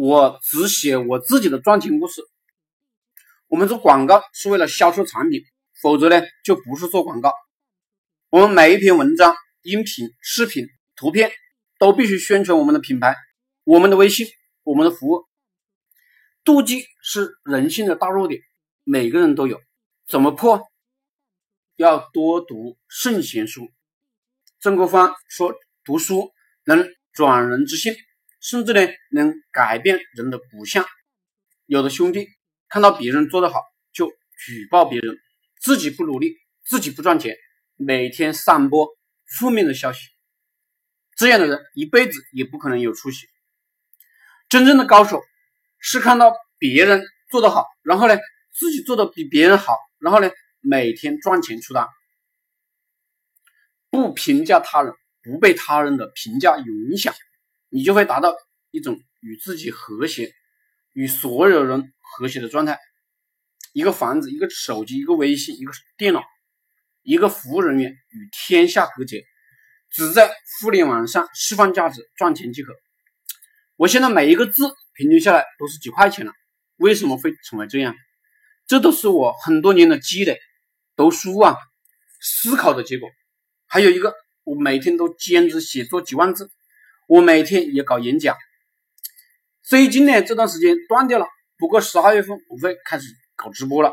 我只写我自己的赚钱故事。我们做广告是为了销售产品，否则呢就不是做广告。我们每一篇文章、音频、视频、图片都必须宣传我们的品牌、我们的微信、我们的服务。妒忌是人性的大弱点，每个人都有。怎么破？要多读圣贤书。曾国藩说：“读书能转人之性。”甚至呢，能改变人的骨相。有的兄弟看到别人做得好，就举报别人，自己不努力，自己不赚钱，每天散播负面的消息。这样的人一辈子也不可能有出息。真正的高手是看到别人做得好，然后呢，自己做的比别人好，然后呢，每天赚钱出单。不评价他人，不被他人的评价有影响。你就会达到一种与自己和谐、与所有人和谐的状态。一个房子、一个手机、一个微信、一个电脑、一个服务人员与天下和解，只在互联网上释放价值、赚钱即可。我现在每一个字平均下来都是几块钱了，为什么会成为这样？这都是我很多年的积累、读书啊、思考的结果。还有一个，我每天都坚持写作几万字。我每天也搞演讲，最近呢这段时间断掉了。不过十二月份我会开始搞直播了，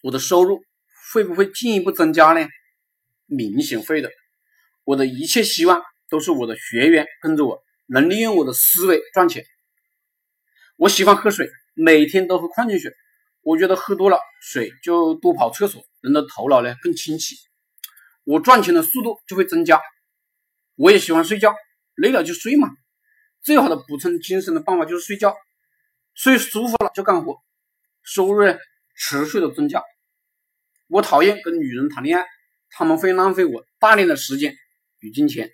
我的收入会不会进一步增加呢？明显会的。我的一切希望都是我的学员跟着我，能利用我的思维赚钱。我喜欢喝水，每天都喝矿泉水。我觉得喝多了水就多跑厕所，人的头脑呢更清晰，我赚钱的速度就会增加。我也喜欢睡觉。累了就睡嘛，最好的补充精神的办法就是睡觉，睡舒服了就干活，收入持续的增加。我讨厌跟女人谈恋爱，他们会浪费我大量的时间与金钱。